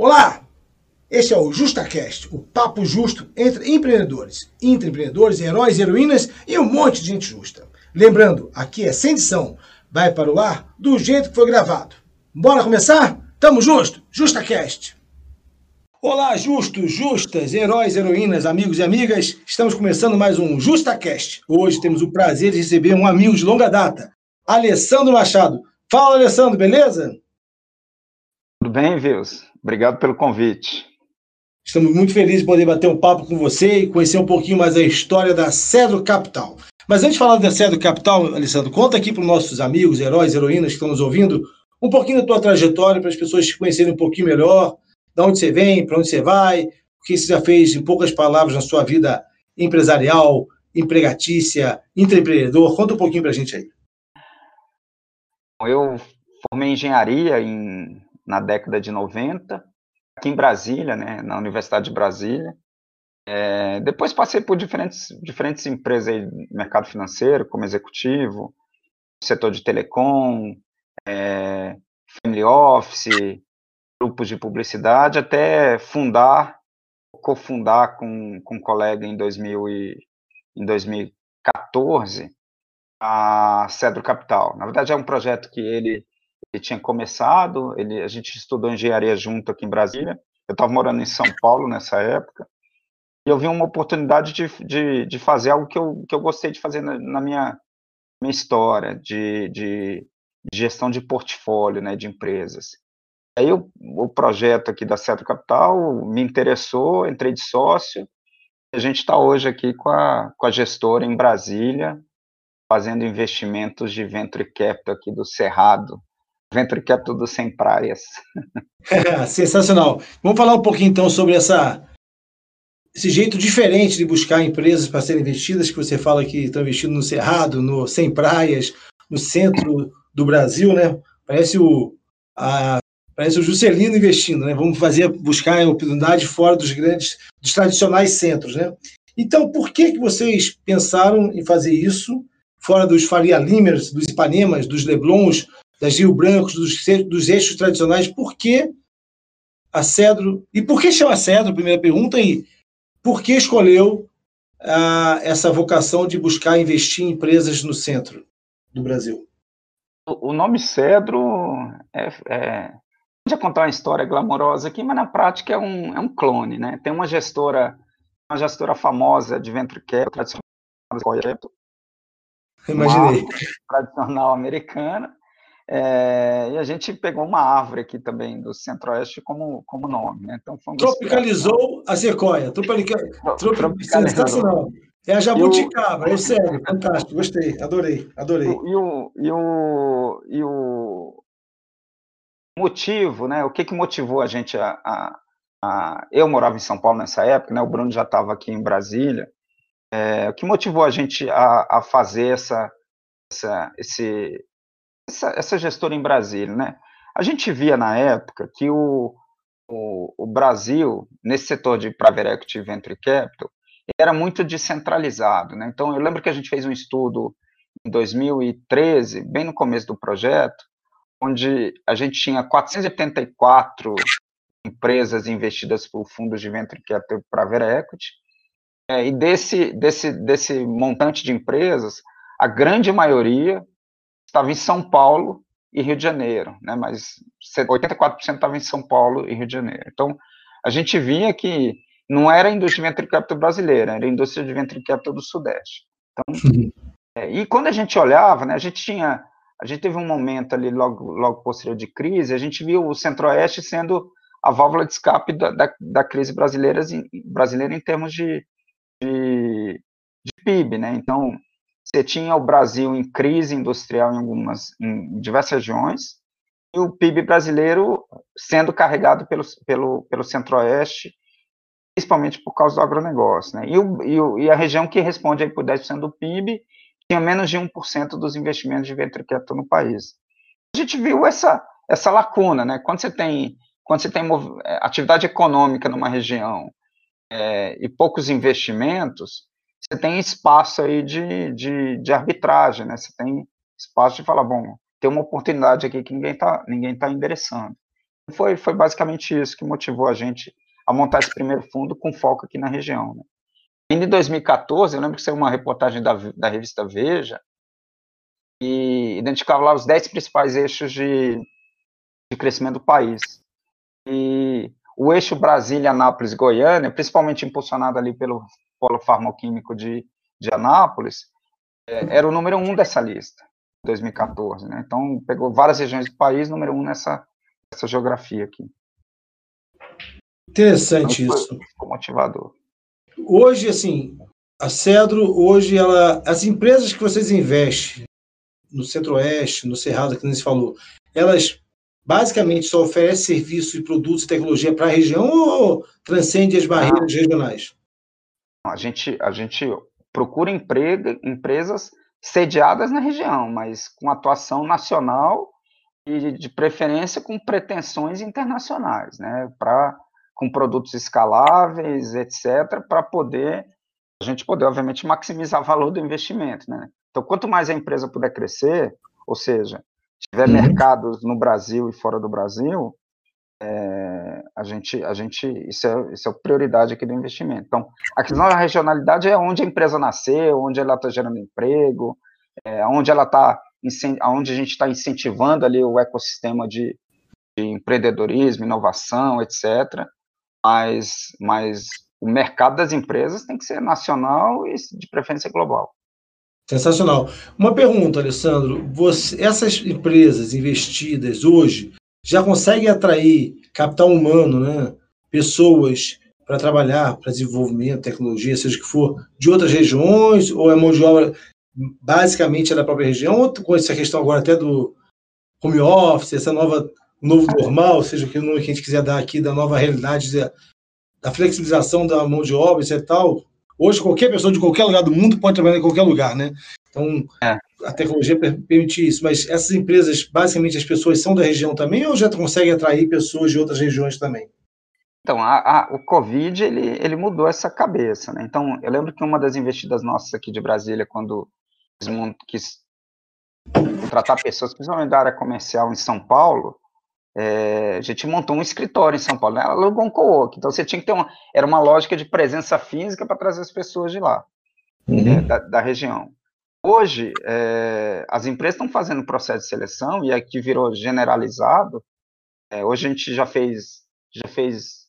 Olá! Este é o JustaCast, o papo justo entre empreendedores, intraempreendedores, heróis, heroínas e um monte de gente justa. Lembrando, aqui é sem edição, vai para o ar do jeito que foi gravado. Bora começar? Tamo justo? JustaCast! Olá, justos, justas, heróis, heroínas, amigos e amigas. Estamos começando mais um JustaCast. Hoje temos o prazer de receber um amigo de longa data, Alessandro Machado. Fala, Alessandro, beleza? Tudo bem, Vils? Obrigado pelo convite. Estamos muito felizes de poder bater um papo com você e conhecer um pouquinho mais a história da Cedro Capital. Mas antes de falar da Cedro Capital, Alessandro, conta aqui para os nossos amigos, heróis, heroínas que estão nos ouvindo, um pouquinho da tua trajetória para as pessoas te conhecerem um pouquinho melhor, de onde você vem, para onde você vai, o que você já fez, em poucas palavras, na sua vida empresarial, empregatícia, intraempreendedor. Conta um pouquinho para a gente aí. Eu formei engenharia em, na década de 90, aqui em Brasília, né, na Universidade de Brasília. É, depois passei por diferentes, diferentes empresas aí mercado financeiro, como executivo, setor de telecom, é, family office, grupos de publicidade, até fundar, cofundar com, com um colega em, 2000 e, em 2014 a Cedro Capital. Na verdade, é um projeto que ele, ele tinha começado, ele, a gente estudou engenharia junto aqui em Brasília, eu estava morando em São Paulo nessa época, e eu vi uma oportunidade de, de, de fazer algo que eu, que eu gostei de fazer na, na minha, minha história, de, de, de gestão de portfólio né, de empresas. Aí o, o projeto aqui da Cetro Capital me interessou, entrei de sócio, a gente está hoje aqui com a, com a gestora em Brasília, fazendo investimentos de venture capital aqui do Cerrado, venture capital do Sem Praias. Sensacional. Vamos falar um pouquinho então sobre essa esse jeito diferente de buscar empresas para serem investidas, que você fala que estão investindo no Cerrado, no Sem Praias, no centro do Brasil, né? Parece o, a, parece o Juscelino investindo, né? Vamos fazer, buscar oportunidade fora dos grandes, dos tradicionais centros, né? Então, por que, que vocês pensaram em fazer isso fora dos Faria Limers, dos Ipanemas, dos Leblons, das Rio Brancos, dos, dos eixos tradicionais? Por que a Cedro? E por que chama Cedro? Primeira pergunta. E por que escolheu ah, essa vocação de buscar investir em empresas no centro do Brasil? O nome Cedro é, é já contar uma história glamourosa aqui, mas na prática é um, é um clone, né? Tem uma gestora, uma gestora famosa de venture capital tradicional, Imaginei. tradicional americana, é, e a gente pegou uma árvore aqui também do Centro-Oeste como, como nome. Né? Então, Tropicalizou a sequoia. Tropica... Tropicalizou. Sensacional. É a jabuticaba, é sério, fantástico, gostei, adorei, adorei. E o, e o, e o motivo, né? O que, que motivou a gente a, a, a, Eu morava em São Paulo nessa época, né? O Bruno já estava aqui em Brasília. É, o que motivou a gente a, a fazer essa, essa, esse, essa, essa gestora em Brasília, né? A gente via na época que o, o, o Brasil, nesse setor de private equity venture capital, era muito descentralizado, né? Então, eu lembro que a gente fez um estudo em 2013, bem no começo do projeto, onde a gente tinha 484 empresas investidas por fundos de venture capital private equity, é, e desse, desse, desse montante de empresas, a grande maioria estava em São Paulo e Rio de Janeiro, né? Mas 84% estava em São Paulo e Rio de Janeiro. Então, a gente via que não era a indústria de venture capital brasileira, era a indústria de venture capital do Sudeste. Então, é, e quando a gente olhava, né, a gente tinha, a gente teve um momento ali logo, logo posterior de crise, a gente viu o Centro-Oeste sendo a válvula de escape da, da, da crise brasileira, brasileira em termos de, de, de PIB, né? Então, você tinha o Brasil em crise industrial em algumas, em diversas regiões, e o PIB brasileiro sendo carregado pelo, pelo, pelo centro-oeste, principalmente por causa do agronegócio. Né? E, o, e, o, e a região que responde aí por 10% do PIB tinha menos de 1% dos investimentos de venture capital no país. A gente viu essa, essa lacuna, né? Quando você tem, quando você tem é, atividade econômica numa região é, e poucos investimentos, você tem espaço aí de, de, de, arbitragem, né? Você tem espaço de falar, bom, tem uma oportunidade aqui que ninguém está ninguém tá endereçando. Foi, foi basicamente isso que motivou a gente a montar esse primeiro fundo com foco aqui na região. Né? Em 2014, eu lembro que saiu uma reportagem da, da revista Veja, e identificava lá os 10 principais eixos de, de crescimento do país. E o eixo Brasília, Anápolis, Goiânia, principalmente impulsionado ali pelo polo farmacoquímico de, de Anápolis, é, era o número um dessa lista, 2014, né? Então, pegou várias regiões do país, número um nessa, nessa geografia aqui. Interessante então, isso. Ficou motivador. Hoje, assim, a Cedro, hoje, ela, as empresas que vocês investem no Centro-Oeste, no Cerrado, que nem se falou, elas basicamente só oferecem serviços e produtos e tecnologia para a região ou transcende as barreiras ah. regionais? A gente, a gente procura emprego, empresas sediadas na região, mas com atuação nacional e de preferência com pretensões internacionais, né? Para com produtos escaláveis, etc, para poder a gente poder obviamente maximizar o valor do investimento, né? Então, quanto mais a empresa puder crescer, ou seja, tiver uhum. mercados no Brasil e fora do Brasil, é, a gente, a gente, isso é, isso é prioridade aqui do investimento. Então, a questão da regionalidade é onde a empresa nasceu, onde ela está gerando emprego, é, onde ela está, onde a gente está incentivando ali o ecossistema de, de empreendedorismo, inovação, etc. Mas, mas o mercado das empresas tem que ser nacional e de preferência global. Sensacional. Uma pergunta, Alessandro. Você, essas empresas investidas hoje já conseguem atrair capital humano, né? pessoas para trabalhar para desenvolvimento, tecnologia, seja que for, de outras regiões, ou é mão de obra basicamente é da própria região, ou com essa questão agora até do home office, essa nova novo normal, seja que o nome que a gente quiser dar aqui, da nova realidade, da, flexibilização da mão de obra, etc. Tal, Hoje, qualquer pessoa de qualquer lugar do mundo pode trabalhar em qualquer lugar, né? Então, é. A tecnologia permite isso. Mas essas empresas, basicamente, as pessoas são da região também ou já conseguem atrair pessoas de outras regiões também? Então, a, a, o Covid, ele, ele mudou essa cabeça, né? Então, eu lembro que uma das investidas nossas aqui de Brasília, quando quis contratar pessoas, principalmente da área comercial em São Paulo, é, a gente montou um escritório em São Paulo, né? alugou um co-work, então você tinha que ter uma, era uma lógica de presença física para trazer as pessoas de lá, uhum. né, da, da, região. Hoje, é, as empresas estão fazendo processo de seleção e aqui virou generalizado. É, hoje a gente já fez, já fez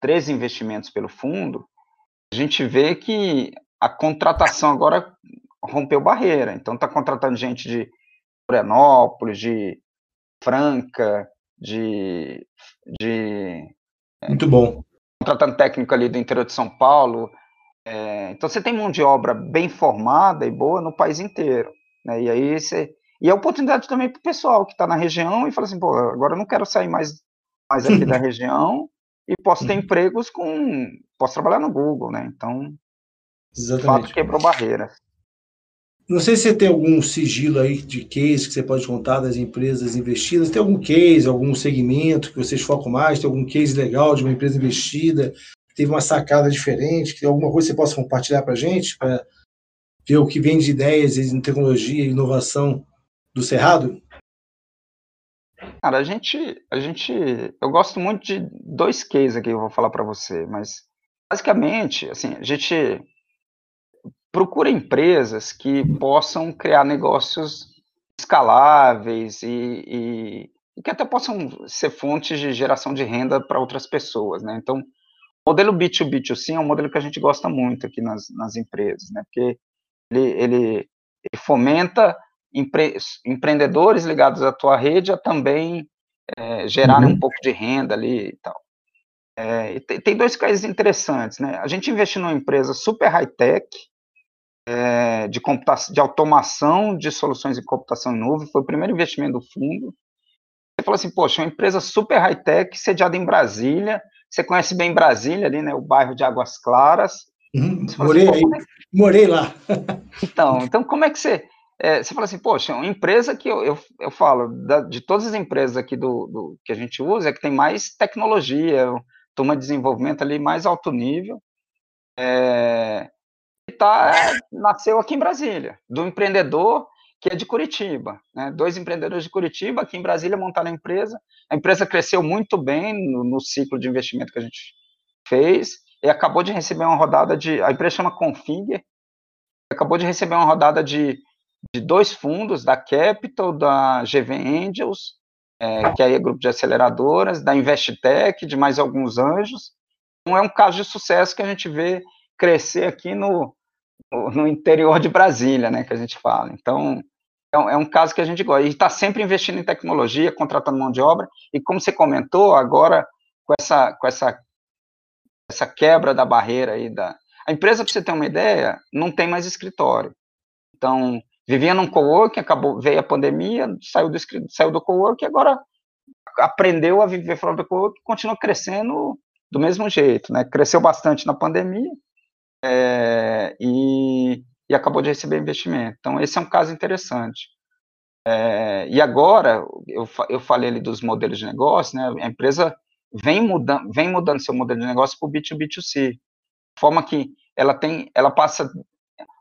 três investimentos pelo fundo. A gente vê que a contratação agora rompeu barreira. Então está contratando gente de Florianópolis, de Franca, de. de é, Muito bom. Contratando técnico ali do interior de São Paulo. É, então você tem mão de obra bem formada e boa no país inteiro. Né? E aí você. E é oportunidade também para o pessoal que está na região e fala assim, pô, agora eu não quero sair mais, mais aqui da região e posso ter uhum. empregos com. Posso trabalhar no Google, né? Então, Exatamente. fato, quebrou barreiras. Não sei se você tem algum sigilo aí de case que você pode contar das empresas investidas. Tem algum case, algum segmento que vocês focam mais? Tem algum case legal de uma empresa investida teve uma sacada diferente? Que alguma coisa que você possa compartilhar para a gente? Para ver o que vem de ideias em tecnologia e inovação do Cerrado? Cara, a gente, a gente, eu gosto muito de dois cases aqui que eu vou falar para você, mas basicamente, assim, a gente procura empresas que possam criar negócios escaláveis e, e, e, que até possam ser fontes de geração de renda para outras pessoas, né? Então, o modelo B2B2C é um modelo que a gente gosta muito aqui nas, nas empresas, né? Porque ele, ele, ele fomenta empre, empreendedores ligados à tua rede a também é, gerarem uhum. um pouco de renda ali e tal. É, tem, tem dois casos interessantes, né? A gente investiu numa empresa super high-tech, é, de, computação, de automação de soluções de computação em nuvem, foi o primeiro investimento do fundo. Você falou assim, poxa, uma empresa super high-tech, sediada em Brasília, você conhece bem Brasília ali, né, o bairro de Águas Claras. Uhum, morei assim, aí, é morei lá. então, então, como é que você... É, você fala assim, poxa, uma empresa que eu, eu, eu falo, da, de todas as empresas aqui do, do, que a gente usa, é que tem mais tecnologia, turma de desenvolvimento ali mais alto nível, é, tá, nasceu aqui em Brasília, do empreendedor que é de Curitiba. Né? Dois empreendedores de Curitiba, aqui em Brasília, montaram a empresa. A empresa cresceu muito bem no, no ciclo de investimento que a gente fez e acabou de receber uma rodada de. A empresa chama Config, acabou de receber uma rodada de, de dois fundos, da Capital, da GV Angels, é, que aí é grupo de aceleradoras, da Investec, de mais alguns anjos. Então, é um caso de sucesso que a gente vê crescer aqui no, no interior de Brasília, né, que a gente fala. Então, é um, é um caso que a gente gosta. E está sempre investindo em tecnologia, contratando mão de obra, e como você comentou, agora, com essa, com essa, essa quebra da barreira aí da... A empresa, para você ter uma ideia, não tem mais escritório. Então, vivia num coworking, acabou, veio a pandemia, saiu do, saiu do coworking, agora aprendeu a viver fora do coworking, continua crescendo do mesmo jeito, né? Cresceu bastante na pandemia, é, e, e, acabou de receber investimento. Então, esse é um caso interessante. É, e agora, eu, eu falei ali dos modelos de negócio, né, a empresa vem mudando, vem mudando seu modelo de negócio para o B2B2C, de forma que ela tem, ela passa,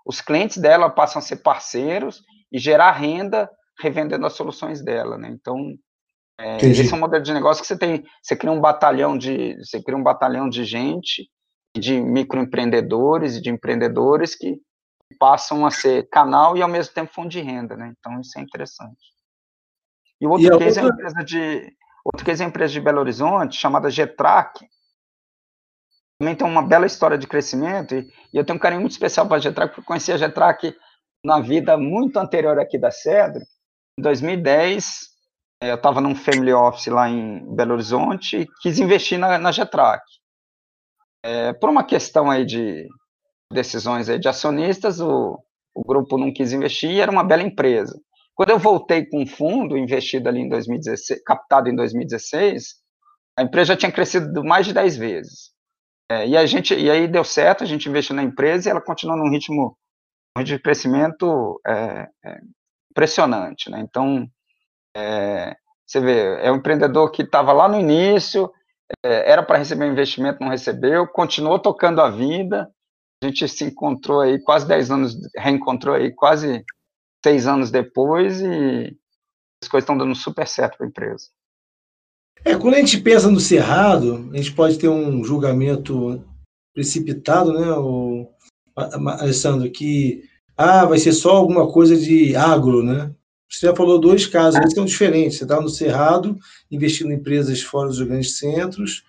os clientes dela passam a ser parceiros e gerar renda revendendo as soluções dela, né? Então, é, esse é um modelo de negócio que você tem, você cria um batalhão de, você cria um batalhão de gente de microempreendedores e de empreendedores que passam a ser canal e ao mesmo tempo fundo de renda, né? Então isso é interessante. E o outro e case outra... é uma empresa de outro case é uma empresa de Belo Horizonte chamada Getrac. Também tem uma bela história de crescimento e, e eu tenho um carinho muito especial para a Getrac, porque eu conheci a Getrac na vida muito anterior aqui da Cedro. Em 2010, eh, eu estava num family office lá em Belo Horizonte e quis investir na, na Getrac. É, por uma questão aí de decisões aí de acionistas, o, o grupo não quis investir e era uma bela empresa. Quando eu voltei com um fundo investido ali em 2016, captado em 2016, a empresa já tinha crescido mais de 10 vezes. É, e, a gente, e aí deu certo, a gente investiu na empresa e ela continua num ritmo, de crescimento é, é, impressionante. Né? Então, é, você vê, é um empreendedor que estava lá no início, era para receber um investimento, não recebeu, continuou tocando a vida. A gente se encontrou aí quase 10 anos, reencontrou aí quase seis anos depois e as coisas estão dando super certo para a empresa. É, quando a gente pensa no Cerrado, a gente pode ter um julgamento precipitado, né, o, Alessandro, que ah, vai ser só alguma coisa de agro, né? Você já falou dois casos, eles são diferentes. Você está no Cerrado, investindo em empresas fora dos grandes centros,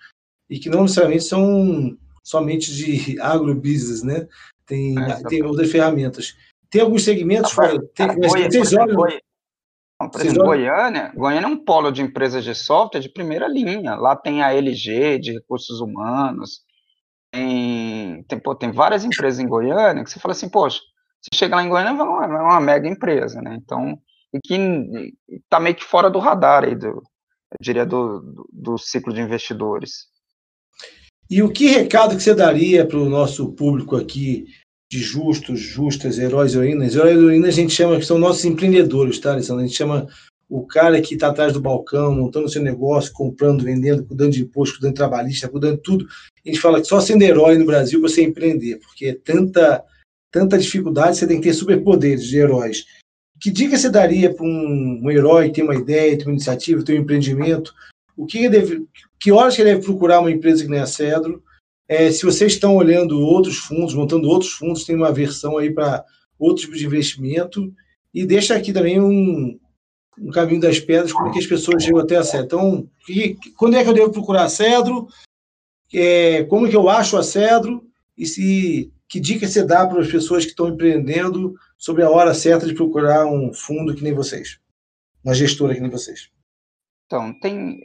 e que não necessariamente são somente de agrobusiness, né? Tem, é, tem outras ferramentas. Tem alguns segmentos fora. Tem, mas Goi, vocês olham. Goi, por exemplo, Goiânia, Goiânia é um polo de empresas de software de primeira linha. Lá tem a LG de recursos humanos, tem, tem, pô, tem várias empresas em Goiânia que você fala assim, poxa, você chega lá em Goiânia é uma, é uma mega empresa, né? Então, e que está meio que fora do radar aí, do, eu diria, do, do, do, ciclo de investidores. E o que recado que você daria para o nosso público aqui de justos, justas, heróis heroínas? Heróis heroínas a gente chama que são nossos empreendedores, tá, Alessandro? A gente chama o cara que está atrás do balcão, montando seu negócio, comprando, vendendo, cuidando de imposto, cuidando de trabalhista, cuidando de tudo. A gente fala que só sendo herói no Brasil você empreender, porque é tanta, tanta dificuldade, você tem que ter superpoderes de heróis. Que dica você daria para um, um, herói ter uma ideia, ter uma iniciativa, ter um empreendimento? O que, deve, que horas que ele deve procurar uma empresa que nem a Cedro? É, se vocês estão olhando outros fundos, montando outros fundos, tem uma versão aí para outro tipo de investimento. E deixa aqui também um, um caminho das pedras, como é que as pessoas chegam até a Cedro. Então, que, quando é que eu devo procurar a Cedro? É, como que eu acho a Cedro? E se que dica você dá para as pessoas que estão empreendendo sobre a hora certa de procurar um fundo que nem vocês, uma gestora que nem vocês? Então, tem,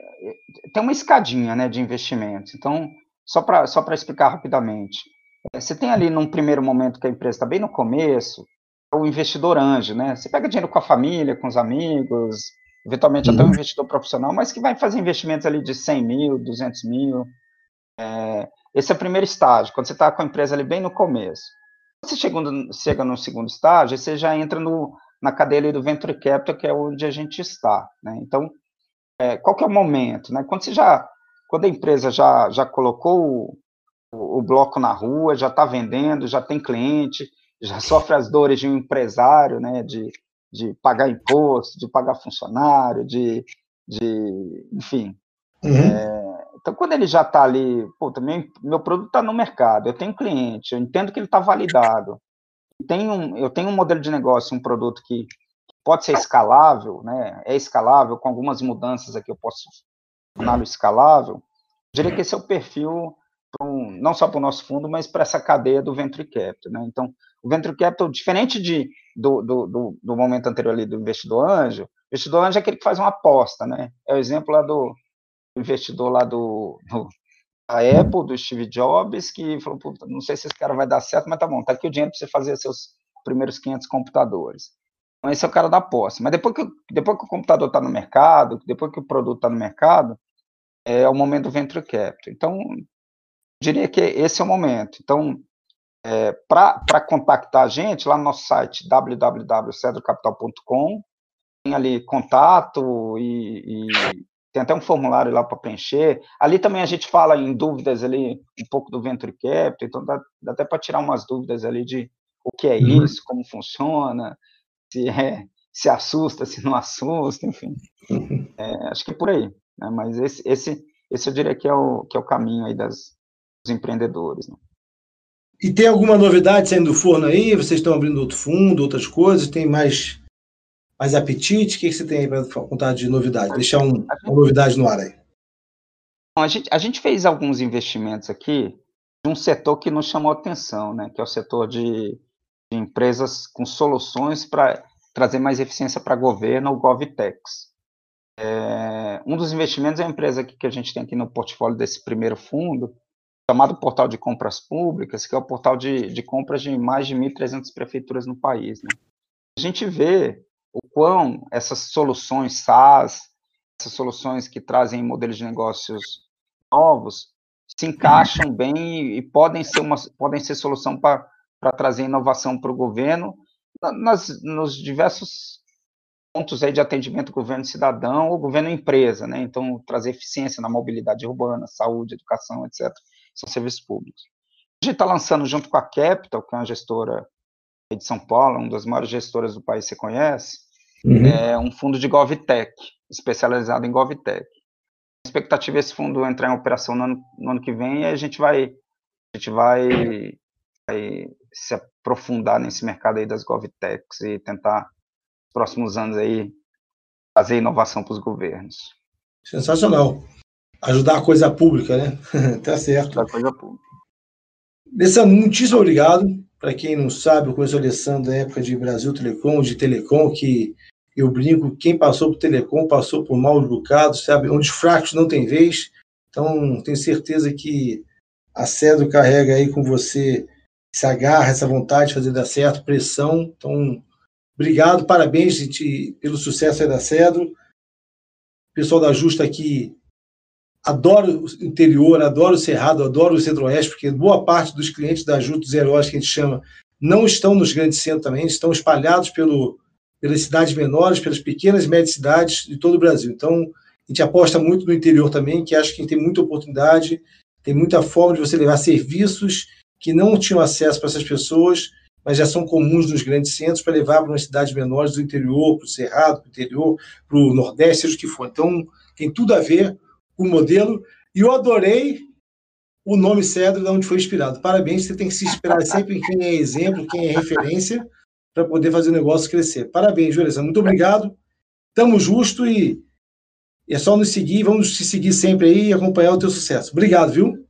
tem uma escadinha né, de investimentos. Então, só para só explicar rapidamente, é, você tem ali num primeiro momento que a empresa está bem no começo, o investidor anjo, né? Você pega dinheiro com a família, com os amigos, eventualmente uhum. até um uhum. investidor profissional, mas que vai fazer investimentos ali de 100 mil, 200 mil. É, esse é o primeiro estágio, quando você está com a empresa ali bem no começo. Você chega no, chega no segundo estágio, você já entra no, na cadeia do Venture Capital, que é onde a gente está. Né? Então, é, qual que é o momento? Né? Quando, você já, quando a empresa já, já colocou o, o bloco na rua, já está vendendo, já tem cliente, já sofre as dores de um empresário, né, de, de pagar imposto, de pagar funcionário, de, de enfim. Uhum. É, então, quando ele já está ali, pô, também meu produto está no mercado, eu tenho cliente, eu entendo que ele está validado, tenho, eu tenho um modelo de negócio, um produto que pode ser escalável, né? É escalável, com algumas mudanças aqui eu posso torná-lo escalável. Eu diria que esse é o perfil, um, não só para o nosso fundo, mas para essa cadeia do Venture Capital, né? Então, o Venture Capital, diferente de, do, do, do, do momento anterior ali do investidor anjo, o investidor anjo é aquele que faz uma aposta, né? É o exemplo lá do investidor lá do, do a Apple, do Steve Jobs, que falou, não sei se esse cara vai dar certo, mas tá bom, tá aqui o dinheiro para você fazer seus primeiros 500 computadores. Então, esse é o cara da posse. Mas depois que, depois que o computador está no mercado, depois que o produto está no mercado, é o momento do venture capital. Então, diria que esse é o momento. Então, é, para contactar a gente, lá no nosso site www.cedrocapital.com, tem ali contato e, e tem até um formulário lá para preencher. Ali também a gente fala em dúvidas ali, um pouco do Venture Capital, então dá, dá até para tirar umas dúvidas ali de o que é uhum. isso, como funciona, se é, se assusta, se não assusta, enfim. Uhum. É, acho que é por aí. Né? Mas esse, esse, esse eu diria que é o, que é o caminho aí das, dos empreendedores. Né? E tem alguma novidade saindo do forno aí? Vocês estão abrindo outro fundo, outras coisas? Tem mais mais apetite? O que você tem aí para contar de novidade? Deixar um, uma novidade no ar aí. A gente, a gente fez alguns investimentos aqui de um setor que nos chamou atenção, né, que é o setor de, de empresas com soluções para trazer mais eficiência para governo, o GovTex. É, um dos investimentos é a empresa que, que a gente tem aqui no portfólio desse primeiro fundo, chamado Portal de Compras Públicas, que é o portal de, de compras de mais de 1.300 prefeituras no país. Né? A gente vê o quão essas soluções SaaS, essas soluções que trazem modelos de negócios novos, se encaixam bem e podem ser, uma, podem ser solução para trazer inovação para o governo nas, nos diversos pontos aí de atendimento governo cidadão ou governo empresa, né? Então, trazer eficiência na mobilidade urbana, saúde, educação, etc. São serviços públicos. A gente está lançando junto com a Capital, que é uma gestora de São Paulo, uma das maiores gestoras do país, você conhece, uhum. é um fundo de GovTech, especializado em GovTech. A expectativa é esse fundo entrar em operação no ano, no ano que vem e a gente vai, a gente vai, vai, se aprofundar nesse mercado aí das GovTechs e tentar, nos próximos anos aí, fazer inovação para os governos. Sensacional. Ajudar a coisa pública, né? tá certo. Ajudar a coisa pública. Alessandro, muitíssimo obrigado. Para quem não sabe, eu conheço o Alessandro da época de Brasil Telecom, de Telecom, que eu brinco, quem passou por Telecom passou por mal bocado, sabe? Onde os fracos não têm vez. Então, tenho certeza que a Cedro carrega aí com você se agarra, essa vontade de fazer dar certo, pressão. Então, obrigado, parabéns gente, pelo sucesso aí da Cedro. O pessoal da Justa aqui adoro o interior, adoro o Cerrado, adoro o Centro-Oeste, porque boa parte dos clientes da Ajuda dos Heróis, que a gente chama, não estão nos grandes centros também, estão espalhados pelo, pelas cidades menores, pelas pequenas e médias cidades de todo o Brasil. Então, a gente aposta muito no interior também, que acho que tem muita oportunidade, tem muita forma de você levar serviços que não tinham acesso para essas pessoas, mas já são comuns nos grandes centros, para levar para as cidades menores do interior, para o Cerrado, para o interior, para o Nordeste, seja o que for. Então, tem tudo a ver o modelo. E eu adorei o nome Cedro, de onde foi inspirado. Parabéns, você tem que se inspirar sempre em quem é exemplo, quem é referência, para poder fazer o negócio crescer. Parabéns, Júlia. Muito obrigado. Tamo justo e é só nos seguir, vamos te seguir sempre aí e acompanhar o teu sucesso. Obrigado, viu?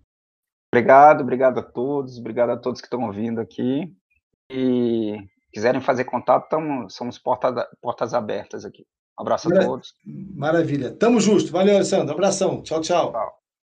Obrigado, obrigado a todos, obrigado a todos que estão ouvindo aqui. E quiserem fazer contato, tamo, somos porta, portas abertas aqui. Um abraço Maravilha. a todos. Maravilha. Tamo justo. Valeu, Alessandro. Abração. Tchau, tchau. tchau.